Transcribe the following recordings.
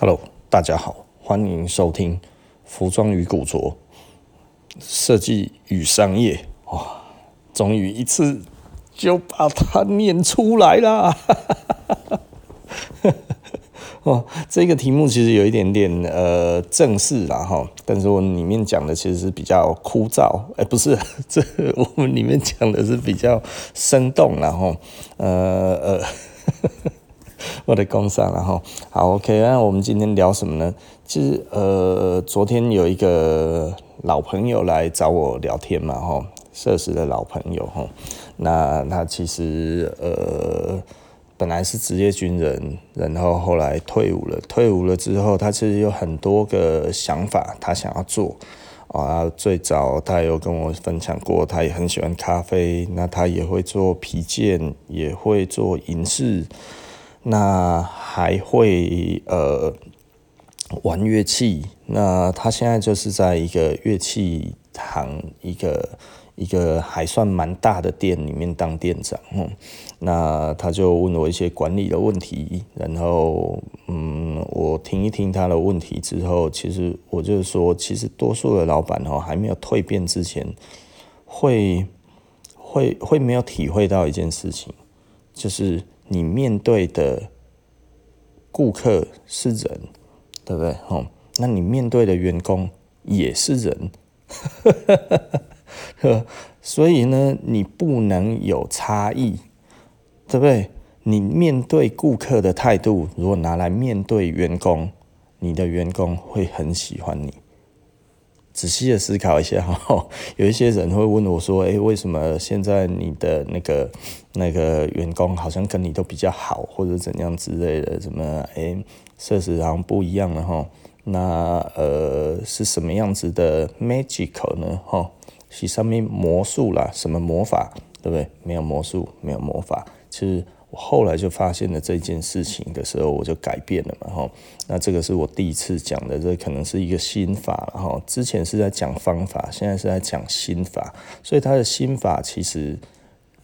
Hello，大家好，欢迎收听《服装与古着设计与商业》哇，终于一次就把它念出来了。哦，这个题目其实有一点点呃正式啦哈，但是我里面讲的其实是比较枯燥，哎，不是，这我们里面讲的是比较生动，然后呃呃。我的工商，然后好，OK，那我们今天聊什么呢？其实呃，昨天有一个老朋友来找我聊天嘛，哈，社死的老朋友哈。那他其实呃，本来是职业军人，然后后来退伍了。退伍了之后，他其实有很多个想法，他想要做啊。最早他有跟我分享过，他也很喜欢咖啡，那他也会做皮件，也会做银饰。那还会呃玩乐器，那他现在就是在一个乐器行一个一个还算蛮大的店里面当店长，嗯，那他就问我一些管理的问题，然后嗯，我听一听他的问题之后，其实我就是说，其实多数的老板哦还没有蜕变之前，会会会没有体会到一件事情，就是。你面对的顾客是人，对不对？哦，那你面对的员工也是人，所以呢，你不能有差异，对不对？你面对顾客的态度，如果拿来面对员工，你的员工会很喜欢你。仔细的思考一下 哈，有一些人会问我说：“诶，为什么现在你的那个那个员工好像跟你都比较好，或者怎样之类的？什么诶，设施好像不一样了哈？那呃是什么样子的 magical 呢？哈，是上面魔术啦，什么魔法，对不对？没有魔术，没有魔法，其实。”我后来就发现了这件事情的时候，我就改变了嘛，哈。那这个是我第一次讲的，这可能是一个心法，哈。之前是在讲方法，现在是在讲心法，所以他的心法其实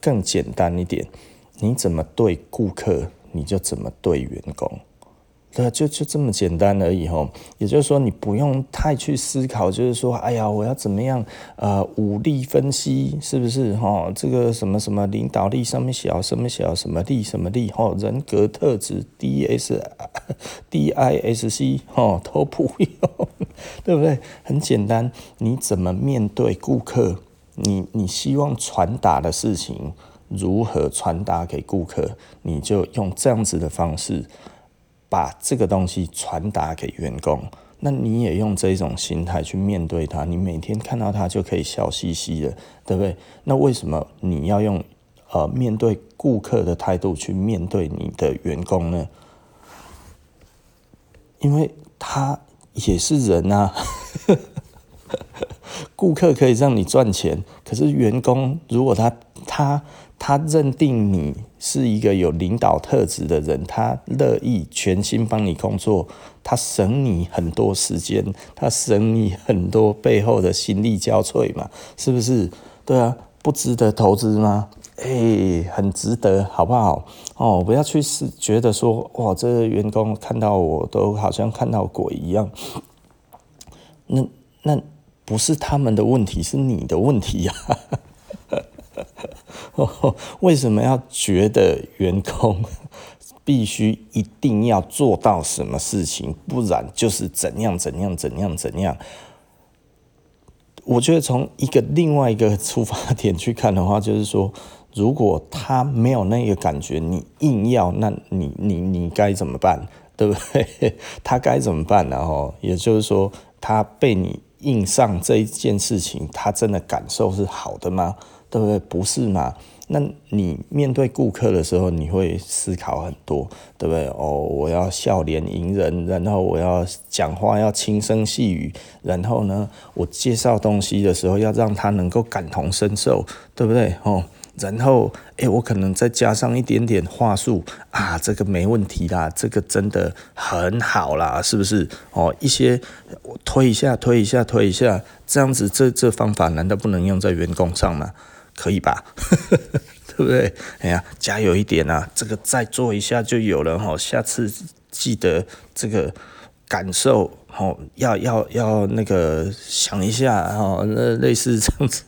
更简单一点。你怎么对顾客，你就怎么对员工。对，就就这么简单而已吼。也就是说，你不用太去思考，就是说，哎呀，我要怎么样？呃，武力分析是不是？哈，这个什么什么领导力上面小什么小什么力什么力？哈，人格特质 D S D I S C 哈都不用，对不对？很简单，你怎么面对顾客？你你希望传达的事情如何传达给顾客？你就用这样子的方式。把这个东西传达给员工，那你也用这种心态去面对他，你每天看到他就可以笑嘻嘻的，对不对？那为什么你要用呃面对顾客的态度去面对你的员工呢？因为他也是人啊，顾客可以让你赚钱，可是员工如果他他。他认定你是一个有领导特质的人，他乐意全心帮你工作，他省你很多时间，他省你很多背后的心力交瘁嘛，是不是？对啊，不值得投资吗？哎、很值得，好不好？哦，不要去是觉得说，哇，这个员工看到我都好像看到鬼一样，那那不是他们的问题，是你的问题呀、为什么要觉得员工 必须一定要做到什么事情，不然就是怎样怎样怎样怎样？我觉得从一个另外一个出发点去看的话，就是说，如果他没有那个感觉，你硬要，那你你你该怎么办？对不对？他该怎么办呢？哈，也就是说，他被你硬上这一件事情，他真的感受是好的吗？对不对？不是嘛？那你面对顾客的时候，你会思考很多，对不对？哦，我要笑脸迎人，然后我要讲话要轻声细语，然后呢，我介绍东西的时候要让他能够感同身受，对不对？哦，然后诶，我可能再加上一点点话术啊，这个没问题啦，这个真的很好啦，是不是？哦，一些我推一下，推一下，推一下，这样子，这这方法难道不能用在员工上吗？可以吧，对不对？哎呀，加油一点啊！这个再做一下就有了哈。下次记得这个感受哦，要要要那个想一下哦，那类似这样子，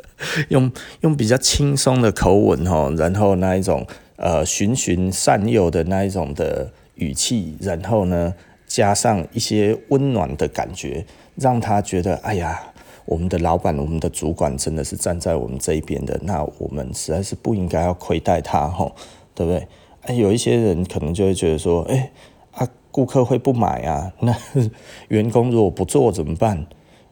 用用比较轻松的口吻哦，然后那一种呃循循善诱的那一种的语气，然后呢加上一些温暖的感觉，让他觉得哎呀。我们的老板，我们的主管真的是站在我们这一边的，那我们实在是不应该要亏待他，吼，对不对？哎，有一些人可能就会觉得说，哎，啊，顾客会不买啊，那员工如果不做怎么办？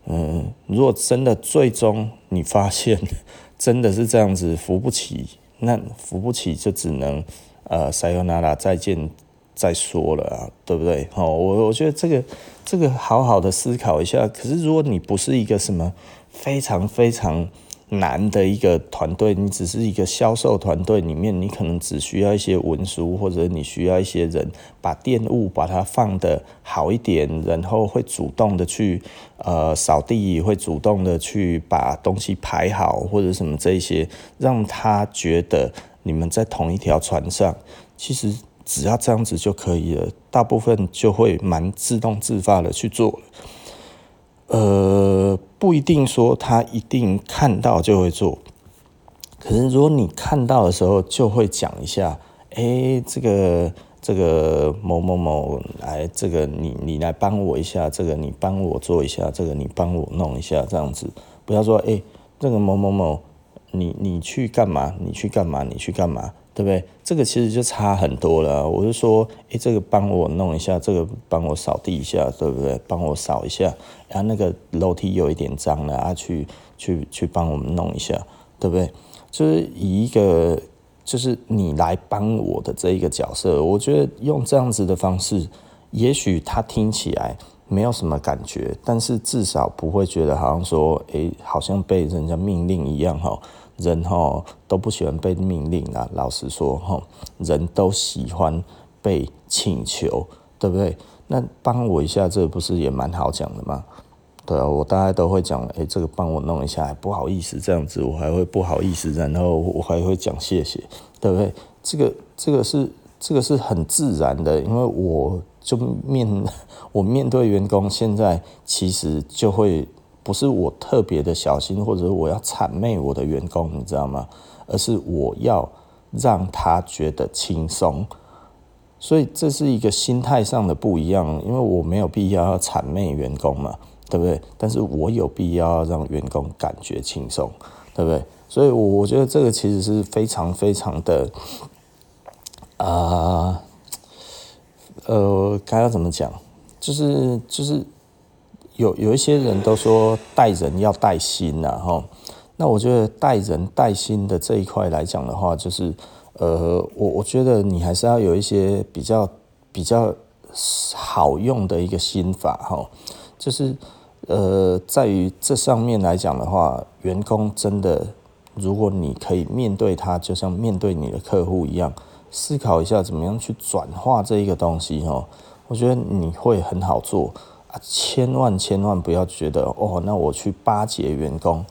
嗯，如果真的最终你发现 真的是这样子扶不起，那扶不起就只能呃，sayonara 再见。再说了啊，对不对？哦，我我觉得这个这个好好的思考一下。可是如果你不是一个什么非常非常难的一个团队，你只是一个销售团队里面，你可能只需要一些文书，或者你需要一些人把店务把它放得好一点，然后会主动的去呃扫地，会主动的去把东西排好，或者什么这些，让他觉得你们在同一条船上，其实。只要这样子就可以了，大部分就会蛮自动自发的去做。呃，不一定说他一定看到就会做，可是如果你看到的时候，就会讲一下，哎，这个这个某某某来，这个你你来帮我一下，这个你帮我做一下，这个你帮我弄一下，这样子，不要说，哎，这个某某某，你你去干嘛？你去干嘛？你去干嘛？对不对？这个其实就差很多了。我就说，诶，这个帮我弄一下，这个帮我扫地一下，对不对？帮我扫一下，然后那个楼梯有一点脏了啊，去去去帮我们弄一下，对不对？就是以一个就是你来帮我的这一个角色，我觉得用这样子的方式，也许他听起来没有什么感觉，但是至少不会觉得好像说，诶，好像被人家命令一样哈。人哈都不喜欢被命令啊，老实说哈，人都喜欢被请求，对不对？那帮我一下，这不是也蛮好讲的吗？对啊，我大概都会讲，哎，这个帮我弄一下，不好意思这样子，我还会不好意思，然后我还会讲谢谢，对不对？这个这个是这个是很自然的，因为我就面我面对员工，现在其实就会。不是我特别的小心，或者我要谄媚我的员工，你知道吗？而是我要让他觉得轻松，所以这是一个心态上的不一样。因为我没有必要要谄媚员工嘛，对不对？但是我有必要让员工感觉轻松，对不对？所以我我觉得这个其实是非常非常的，啊，呃该要怎么讲？就是就是。有有一些人都说带人要带心呐，哈，那我觉得带人带心的这一块来讲的话，就是呃，我我觉得你还是要有一些比较比较好用的一个心法哈，就是呃，在于这上面来讲的话，员工真的，如果你可以面对他，就像面对你的客户一样，思考一下怎么样去转化这一个东西哈，我觉得你会很好做啊。千万千万不要觉得哦，那我去巴结员工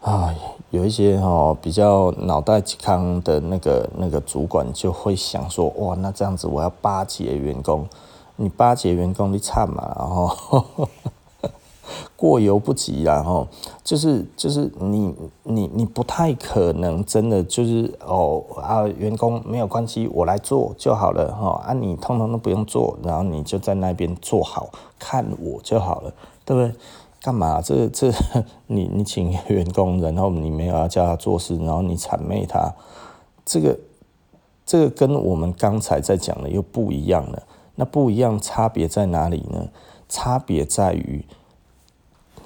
啊，有一些哦比较脑袋健康的那个那个主管就会想说，哇，那这样子我要巴结员工，你巴结员工你惨嘛，然后。过犹不及，然后就是就是你你你不太可能真的就是哦啊，员工没有关系，我来做就好了哈啊，你通通都不用做，然后你就在那边做好看我就好了，对不对？干嘛？这这你你请员工，然后你没有要叫他做事，然后你谄媚他，这个这个跟我们刚才在讲的又不一样了。那不一样差别在哪里呢？差别在于。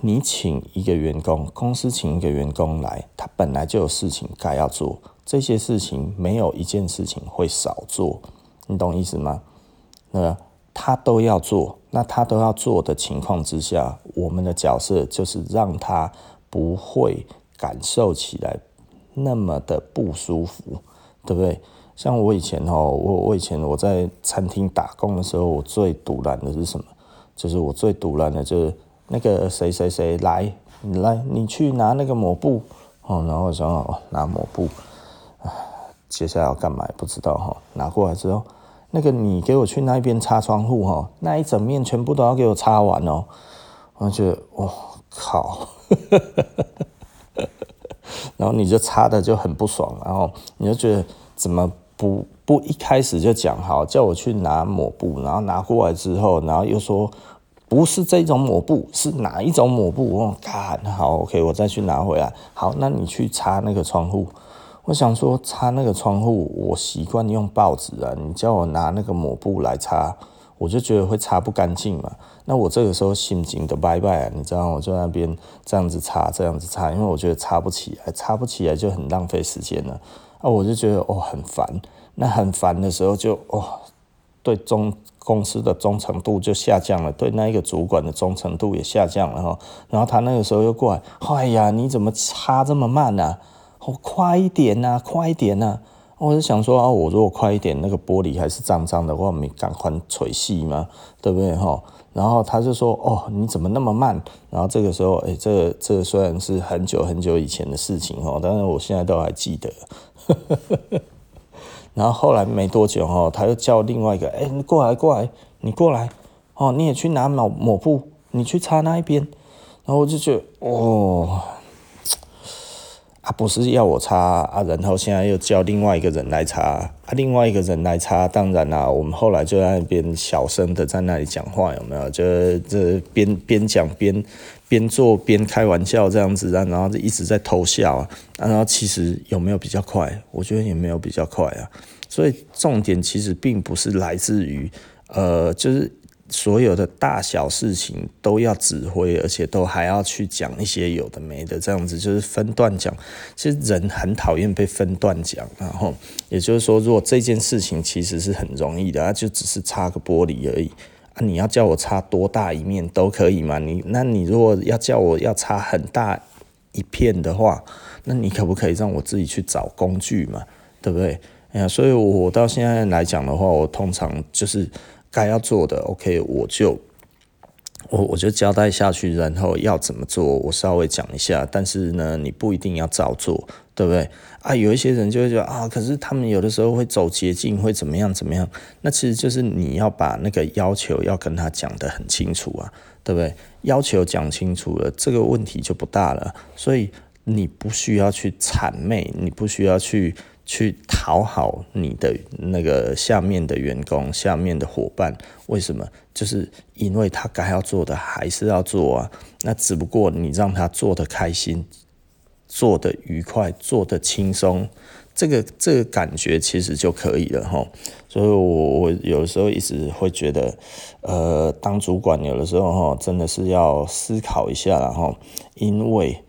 你请一个员工，公司请一个员工来，他本来就有事情该要做，这些事情没有一件事情会少做，你懂意思吗？那他都要做，那他都要做的情况之下，我们的角色就是让他不会感受起来那么的不舒服，对不对？像我以前哦，我我以前我在餐厅打工的时候，我最独揽的是什么？就是我最独揽的就是。那个谁谁谁来，你来，你去拿那个抹布哦。然后我说哦，拿抹布，接下来要干嘛不知道哈。拿过来之后，那个你给我去那边擦窗户哈，那一整面全部都要给我擦完哦。我觉得，我靠，然后你就擦的就很不爽，然后你就觉得怎么不不一开始就讲好，叫我去拿抹布，然后拿过来之后，然后又说不是这种抹布，是哪一种抹布？我看好，OK，我再去拿回来。好，那你去擦那个窗户。我想说擦那个窗户，我习惯用报纸啊，你叫我拿那个抹布来擦，我就觉得会擦不干净嘛。那我这个时候心情都拜拜啊，你知道，我就在那边这样子擦，这样子擦，因为我觉得擦不起来，擦不起来就很浪费时间了。啊，我就觉得哦很烦，那很烦的时候就哦，对中公司的忠诚度就下降了，对那一个主管的忠诚度也下降了哈。然后他那个时候又过来，哎呀，你怎么擦这么慢呢？我快一点呐，快一点呐！我就想说啊，我如果快一点，那个玻璃还是脏脏的，我没赶快锤细嘛，对不对哈？然后他就说哦，你怎么那么慢？然后这个时候，哎，这这虽然是很久很久以前的事情哈，但是我现在都还记得。然后后来没多久哦，他又叫另外一个，哎，你过来过来，你过来哦，你也去拿抹抹布，你去擦那一边。然后我就觉得哦。啊、不是要我擦啊，然后现在又叫另外一个人来擦啊，另外一个人来擦，当然啦，我们后来就在那边小声的在那里讲话，有没有？就这边边讲边边做边开玩笑这样子啊，然后就一直在偷笑啊，然后其实有没有比较快？我觉得也没有比较快啊，所以重点其实并不是来自于呃，就是。所有的大小事情都要指挥，而且都还要去讲一些有的没的，这样子就是分段讲。其实人很讨厌被分段讲，然后也就是说，如果这件事情其实是很容易的，它就只是擦个玻璃而已啊。你要叫我擦多大一面都可以嘛？你那你如果要叫我要擦很大一片的话，那你可不可以让我自己去找工具嘛？对不对？哎呀，所以我到现在来讲的话，我通常就是。该要做的，OK，我就我我就交代下去，然后要怎么做，我稍微讲一下。但是呢，你不一定要照做，对不对？啊，有一些人就会觉得啊，可是他们有的时候会走捷径，会怎么样怎么样？那其实就是你要把那个要求要跟他讲得很清楚啊，对不对？要求讲清楚了，这个问题就不大了。所以你不需要去谄媚，你不需要去。去讨好你的那个下面的员工、下面的伙伴，为什么？就是因为他该要做的还是要做啊。那只不过你让他做得开心、做得愉快、做得轻松，这个这个感觉其实就可以了哈。所以我我有时候一直会觉得，呃，当主管有的时候哈，真的是要思考一下然后，因为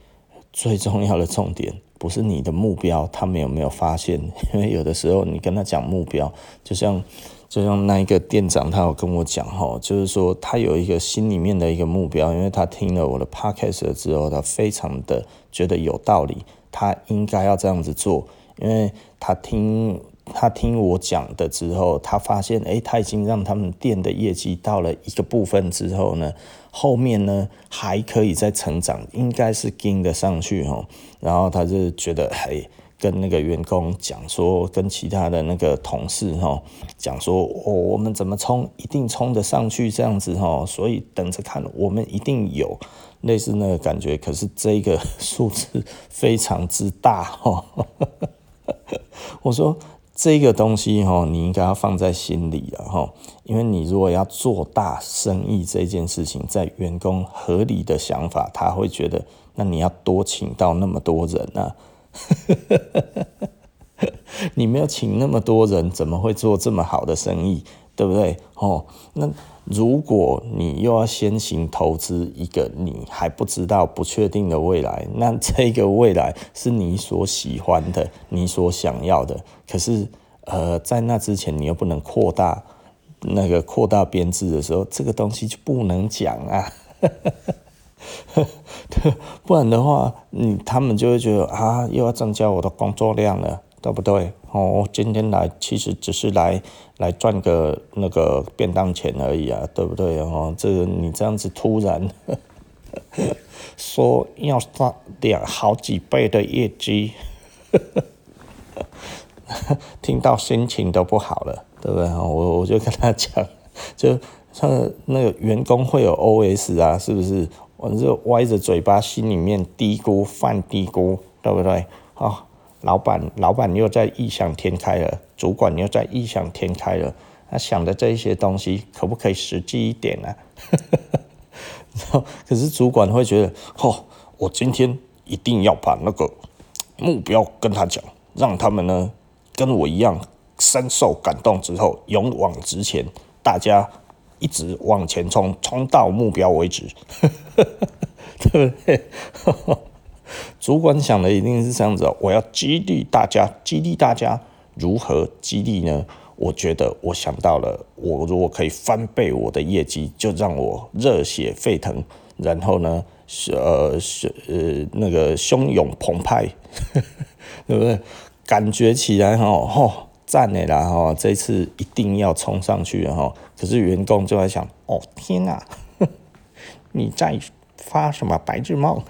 最重要的重点。不是你的目标，他们有没有发现？因为有的时候你跟他讲目标，就像就像那一个店长，他有跟我讲哈，就是说他有一个心里面的一个目标，因为他听了我的 podcast 之后，他非常的觉得有道理，他应该要这样子做，因为他听他听我讲的之后，他发现诶，他已经让他们店的业绩到了一个部分之后呢。后面呢还可以再成长，应该是跟得上去哈。然后他就觉得，嘿，跟那个员工讲说，跟其他的那个同事哈讲说，哦，我们怎么冲，一定冲得上去这样子哈。所以等着看，我们一定有类似那个感觉。可是这个数字非常之大哈。我说。这个东西哈，你应该要放在心里了哈，因为你如果要做大生意这件事情，在员工合理的想法，他会觉得，那你要多请到那么多人啊，你没有请那么多人，怎么会做这么好的生意？对不对？哦，那如果你又要先行投资一个你还不知道、不确定的未来，那这个未来是你所喜欢的、你所想要的。可是，呃，在那之前，你又不能扩大那个扩大编制的时候，这个东西就不能讲啊。不然的话，你他们就会觉得啊，又要增加我的工作量了。对不对？哦，今天来其实只是来来赚个那个便当钱而已啊，对不对？哦，这个你这样子突然呵 呵说要赚两好几倍的业绩，听到心情都不好了。对不对？我我就跟他讲，就他那个员工会有 OS 啊，是不是？我就歪着嘴巴，心里面嘀咕犯嘀咕，对不对？啊，老板，老板又在异想天开了，主管又在异想天开了，他想的这些东西可不可以实际一点呢？啊？可是主管会觉得，哦，我今天一定要把那个目标跟他讲，让他们呢跟我一样深受感动之后勇往直前，大家。一直往前冲，冲到目标为止，对不对？主管想的一定是这样子，我要激励大家，激励大家如何激励呢？我觉得我想到了，我如果可以翻倍我的业绩，就让我热血沸腾，然后呢，呃，是呃，那个汹涌澎湃，对不对？感觉起来哦，吼。赞的啦哈，这次一定要冲上去哈。可是员工就在想，哦天哪，你在发什么白日梦？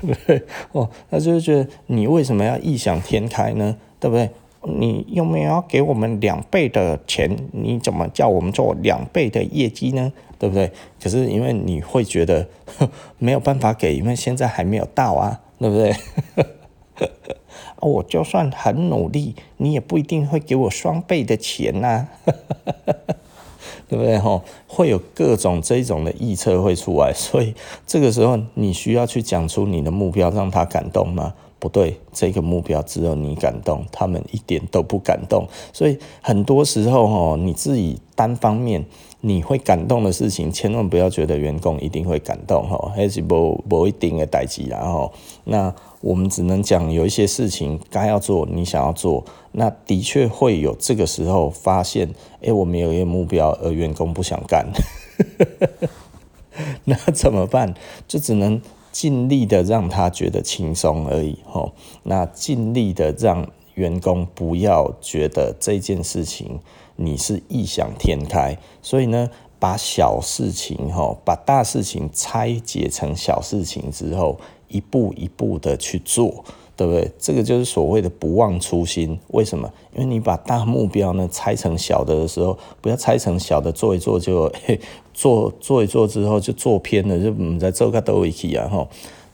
对 不对？哦，他就是觉得你为什么要异想天开呢？对不对？你有没有要给我们两倍的钱？你怎么叫我们做两倍的业绩呢？对不对？可是因为你会觉得 没有办法给，因为现在还没有到啊，对不对？我就算很努力，你也不一定会给我双倍的钱呐、啊，对不对？吼，会有各种这种的臆测会出来，所以这个时候你需要去讲出你的目标，让他感动吗？不对，这个目标只有你感动，他们一点都不感动。所以很多时候，吼，你自己单方面。你会感动的事情，千万不要觉得员工一定会感动哈，还是不不一定的代志，然后那我们只能讲有一些事情该要做，你想要做，那的确会有这个时候发现，哎，我们有一个目标，而员工不想干，那怎么办？就只能尽力的让他觉得轻松而已哈，那尽力的让员工不要觉得这件事情。你是异想天开，所以呢，把小事情哈，把大事情拆解成小事情之后，一步一步的去做，对不对？这个就是所谓的不忘初心。为什么？因为你把大目标呢拆成小的的时候，不要拆成小的做一做就嘿做做一做之后就做偏了，就唔在做个都一起啊哈。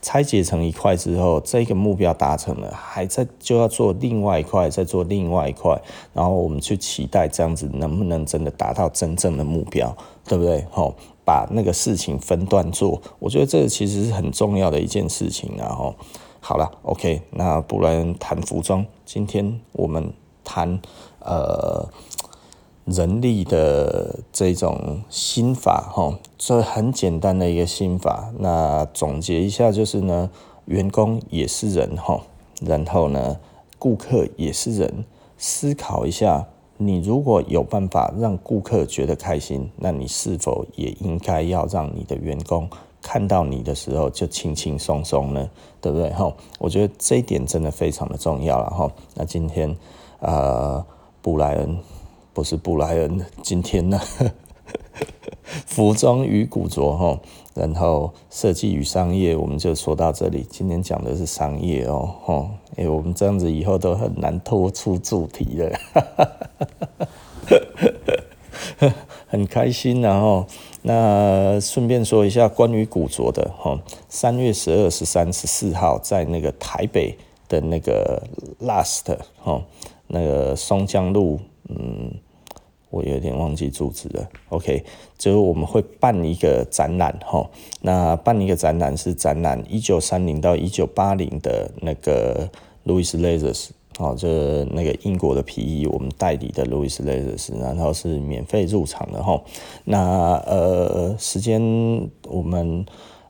拆解成一块之后，这个目标达成了，还在就要做另外一块，再做另外一块，然后我们去期待这样子能不能真的达到真正的目标，对不对？吼，把那个事情分段做，我觉得这个其实是很重要的一件事情。然后，好了，OK，那不然谈服装，今天我们谈呃。人力的这种心法，哈，这很简单的一个心法。那总结一下就是呢，员工也是人，哈，然后呢，顾客也是人。思考一下，你如果有办法让顾客觉得开心，那你是否也应该要让你的员工看到你的时候就轻轻松松呢？对不对？哈，我觉得这一点真的非常的重要了，哈。那今天，呃，布莱恩。不是布莱恩，今天呢，服装与古着哈，然后设计与商业，我们就说到这里。今天讲的是商业哦，吼，哎，我们这样子以后都很难脱出主题了，很开心。然后，那顺便说一下关于古着的哈，三月十二、十三、十四号在那个台北的那个 Last 哈，那个松江路。嗯，我有点忘记住址了。OK，就是我们会办一个展览哈。那办一个展览是展览一九三零到一九八零的那个 Louis Leathers 哦，就那个英国的皮衣，我们代理的 Louis Leathers，然后是免费入场的哈。那呃，时间我们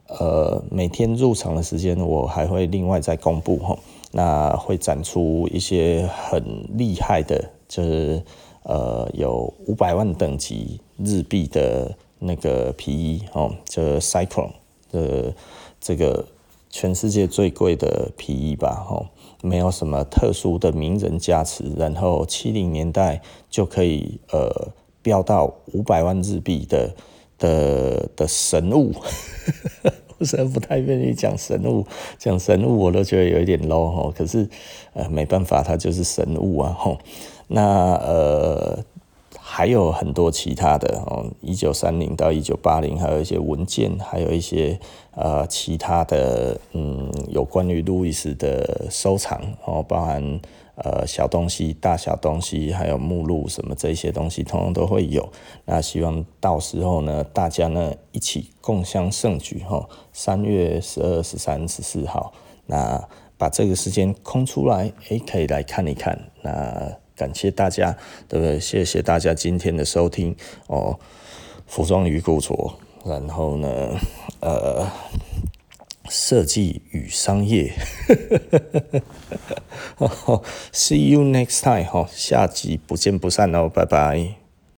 呃每天入场的时间，我还会另外再公布哈。那会展出一些很厉害的。就是呃有五百万等级日币的那个皮衣哦，就是 Cyclone 的这个全世界最贵的皮衣吧，哦，没有什么特殊的名人加持，然后七零年代就可以呃飙到五百万日币的的的神物，我实在不太愿意讲神物，讲神物我都觉得有一点 low 哈，可是呃没办法，它就是神物啊，吼。那呃。还有很多其他的哦，一九三零到一九八零，还有一些文件，还有一些呃其他的嗯，有关于路易斯的收藏哦，包含呃小东西、大小东西，还有目录什么这些东西，通通都会有。那希望到时候呢，大家呢一起共襄盛举哈。三月十二、十三、十四号，那把这个时间空出来，诶，可以来看一看那。感谢大家，对不对？谢谢大家今天的收听哦。服装与古着，然后呢，呃，设计与商业。See you next time，哈，下集不见不散哦，拜拜。